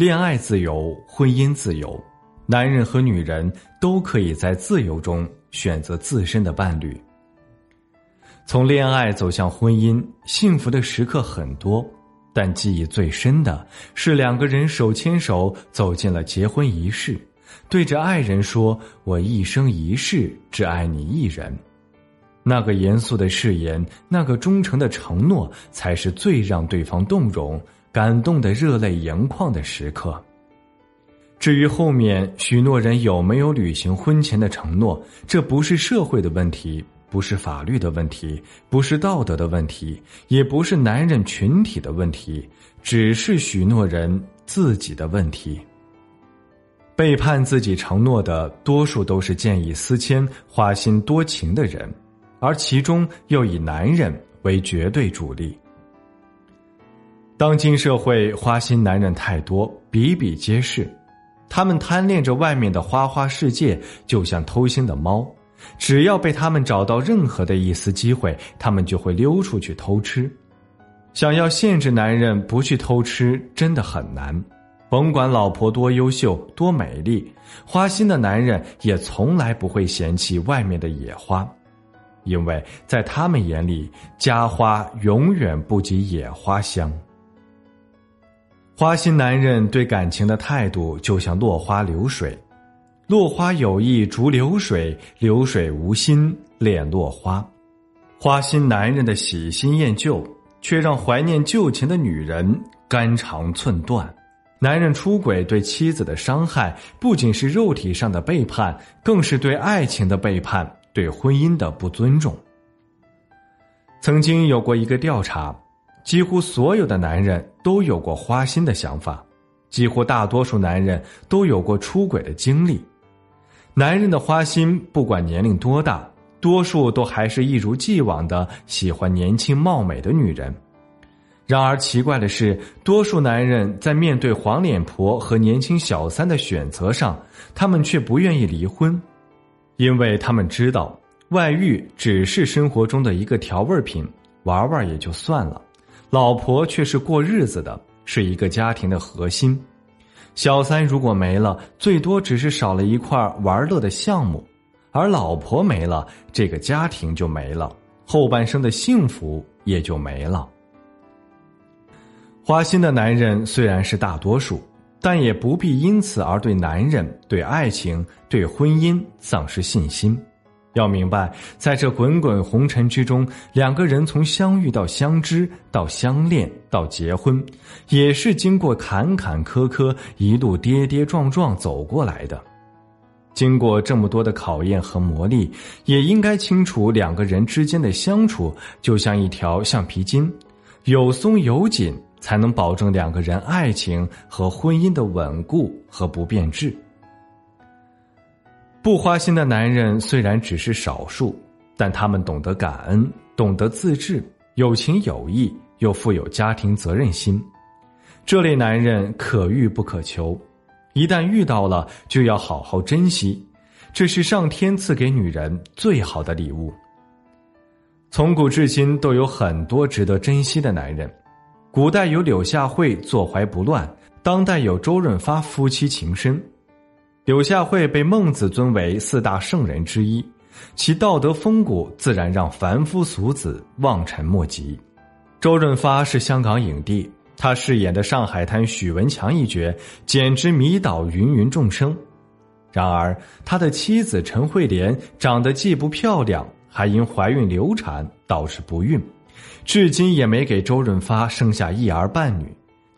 恋爱自由，婚姻自由，男人和女人都可以在自由中选择自身的伴侣。从恋爱走向婚姻，幸福的时刻很多，但记忆最深的是两个人手牵手走进了结婚仪式，对着爱人说：“我一生一世只爱你一人。”那个严肃的誓言，那个忠诚的承诺，才是最让对方动容。感动的热泪盈眶的时刻。至于后面许诺人有没有履行婚前的承诺，这不是社会的问题，不是法律的问题，不是道德的问题，也不是男人群体的问题，只是许诺人自己的问题。背叛自己承诺的，多数都是见异思迁、花心多情的人，而其中又以男人为绝对主力。当今社会花心男人太多，比比皆是，他们贪恋着外面的花花世界，就像偷腥的猫，只要被他们找到任何的一丝机会，他们就会溜出去偷吃。想要限制男人不去偷吃，真的很难。甭管老婆多优秀、多美丽，花心的男人也从来不会嫌弃外面的野花，因为在他们眼里，家花永远不及野花香。花心男人对感情的态度就像落花流水，落花有意逐流水，流水无心恋落花。花心男人的喜新厌旧，却让怀念旧情的女人肝肠寸断。男人出轨对妻子的伤害，不仅是肉体上的背叛，更是对爱情的背叛，对婚姻的不尊重。曾经有过一个调查。几乎所有的男人都有过花心的想法，几乎大多数男人都有过出轨的经历。男人的花心，不管年龄多大，多数都还是一如既往的喜欢年轻貌美的女人。然而奇怪的是，多数男人在面对黄脸婆和年轻小三的选择上，他们却不愿意离婚，因为他们知道外遇只是生活中的一个调味品，玩玩也就算了。老婆却是过日子的，是一个家庭的核心。小三如果没了，最多只是少了一块玩乐的项目；而老婆没了，这个家庭就没了，后半生的幸福也就没了。花心的男人虽然是大多数，但也不必因此而对男人、对爱情、对婚姻丧失信心。要明白，在这滚滚红尘之中，两个人从相遇到相知，到相恋，到结婚，也是经过坎坎坷坷，一路跌跌撞撞走过来的。经过这么多的考验和磨砺，也应该清楚，两个人之间的相处就像一条橡皮筋，有松有紧，才能保证两个人爱情和婚姻的稳固和不变质。不花心的男人虽然只是少数，但他们懂得感恩，懂得自制，有情有义，又富有家庭责任心。这类男人可遇不可求，一旦遇到了，就要好好珍惜，这是上天赐给女人最好的礼物。从古至今都有很多值得珍惜的男人，古代有柳下惠坐怀不乱，当代有周润发夫妻情深。柳下惠被孟子尊为四大圣人之一，其道德风骨自然让凡夫俗子望尘莫及。周润发是香港影帝，他饰演的上海滩许文强一角简直迷倒芸芸众生。然而，他的妻子陈慧莲长得既不漂亮，还因怀孕流产导致不孕，至今也没给周润发生下一儿半女。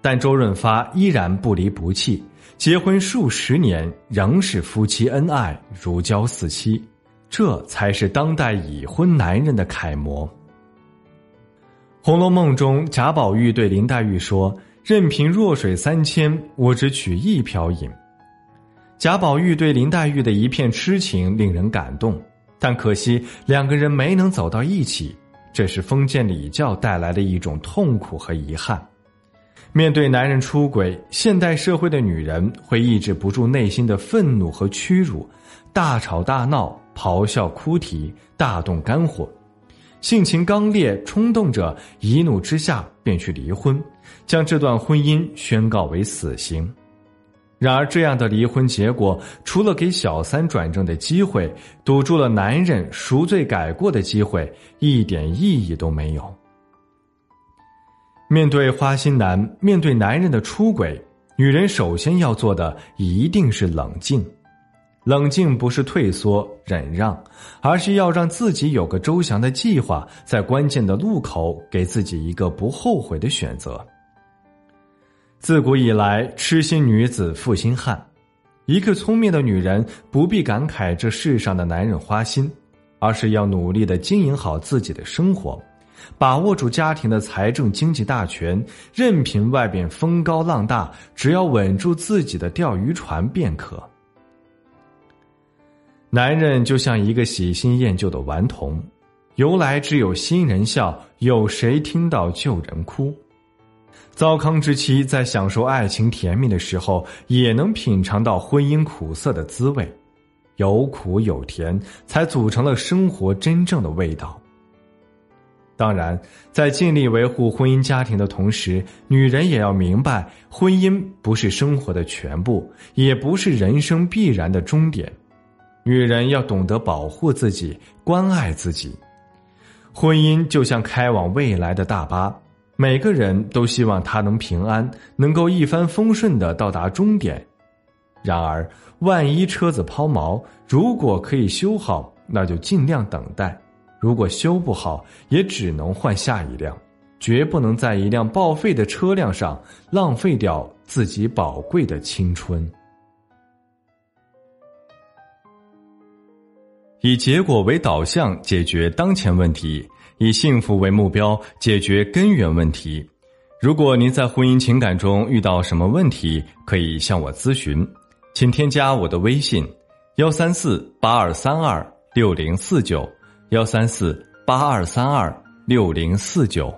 但周润发依然不离不弃。结婚数十年，仍是夫妻恩爱如胶似漆，这才是当代已婚男人的楷模。《红楼梦》中，贾宝玉对林黛玉说：“任凭弱水三千，我只取一瓢饮。贾宝玉对林黛玉的一片痴情令人感动，但可惜两个人没能走到一起，这是封建礼教带来的一种痛苦和遗憾。面对男人出轨，现代社会的女人会抑制不住内心的愤怒和屈辱，大吵大闹、咆哮哭啼、大动肝火，性情刚烈、冲动者一怒之下便去离婚，将这段婚姻宣告为死刑。然而，这样的离婚结果，除了给小三转正的机会，堵住了男人赎罪改过的机会，一点意义都没有。面对花心男，面对男人的出轨，女人首先要做的一定是冷静。冷静不是退缩忍让，而是要让自己有个周详的计划，在关键的路口给自己一个不后悔的选择。自古以来，痴心女子负心汉。一个聪明的女人不必感慨这世上的男人花心，而是要努力的经营好自己的生活。把握住家庭的财政经济大权，任凭外边风高浪大，只要稳住自己的钓鱼船便可。男人就像一个喜新厌旧的顽童，由来只有新人笑，有谁听到旧人哭？糟糠之妻在享受爱情甜蜜的时候，也能品尝到婚姻苦涩的滋味，有苦有甜，才组成了生活真正的味道。当然，在尽力维护婚姻家庭的同时，女人也要明白，婚姻不是生活的全部，也不是人生必然的终点。女人要懂得保护自己，关爱自己。婚姻就像开往未来的大巴，每个人都希望它能平安，能够一帆风顺的到达终点。然而，万一车子抛锚，如果可以修好，那就尽量等待。如果修不好，也只能换下一辆，绝不能在一辆报废的车辆上浪费掉自己宝贵的青春。以结果为导向解决当前问题，以幸福为目标解决根源问题。如果您在婚姻情感中遇到什么问题，可以向我咨询，请添加我的微信：幺三四八二三二六零四九。幺三四八二三二六零四九。